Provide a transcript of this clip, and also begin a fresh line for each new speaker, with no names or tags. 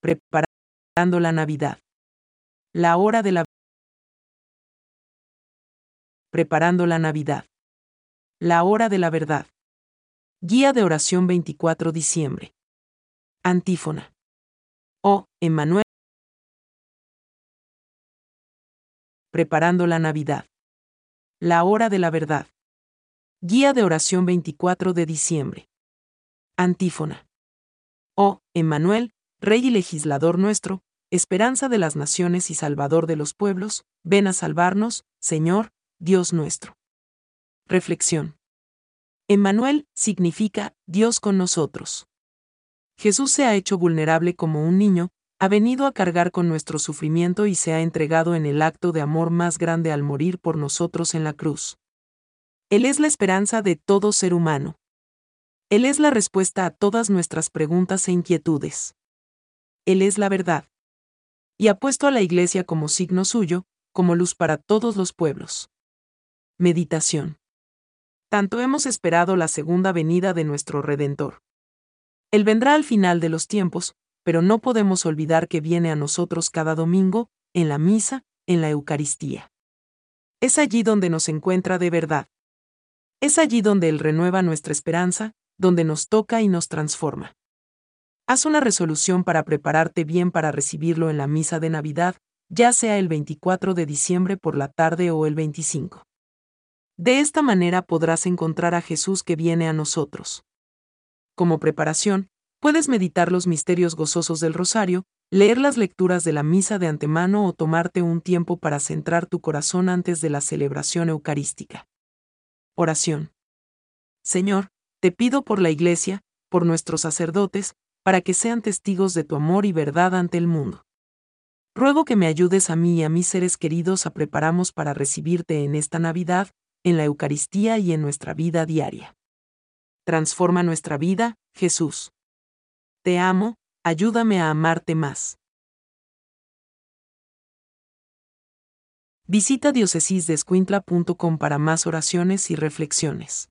preparando la Navidad. La hora de la preparando la Navidad. La hora de la verdad. Guía de oración 24 diciembre. Antífona. Oh, Emmanuel. Preparando la Navidad. La hora de la verdad. Guía de oración 24 de diciembre. Antífona. Oh, Emmanuel, Rey y legislador nuestro, esperanza de las naciones y salvador de los pueblos, ven a salvarnos, Señor, Dios nuestro. Reflexión. Emmanuel significa Dios con nosotros. Jesús se ha hecho vulnerable como un niño, ha venido a cargar con nuestro sufrimiento y se ha entregado en el acto de amor más grande al morir por nosotros en la cruz. Él es la esperanza de todo ser humano. Él es la respuesta a todas nuestras preguntas e inquietudes. Él es la verdad. Y ha puesto a la Iglesia como signo suyo, como luz para todos los pueblos. Meditación. Tanto hemos esperado la segunda venida de nuestro Redentor. Él vendrá al final de los tiempos, pero no podemos olvidar que viene a nosotros cada domingo, en la misa, en la Eucaristía. Es allí donde nos encuentra de verdad. Es allí donde Él renueva nuestra esperanza, donde nos toca y nos transforma. Haz una resolución para prepararte bien para recibirlo en la misa de Navidad, ya sea el 24 de diciembre por la tarde o el 25. De esta manera podrás encontrar a Jesús que viene a nosotros. Como preparación, puedes meditar los misterios gozosos del rosario, leer las lecturas de la misa de antemano o tomarte un tiempo para centrar tu corazón antes de la celebración eucarística. Oración. Señor, te pido por la Iglesia, por nuestros sacerdotes, para que sean testigos de tu amor y verdad ante el mundo. Ruego que me ayudes a mí y a mis seres queridos a prepararnos para recibirte en esta Navidad, en la Eucaristía y en nuestra vida diaria. Transforma nuestra vida, Jesús. Te amo, ayúdame a amarte más. Visita diocesisdescuintla.com para más oraciones y reflexiones.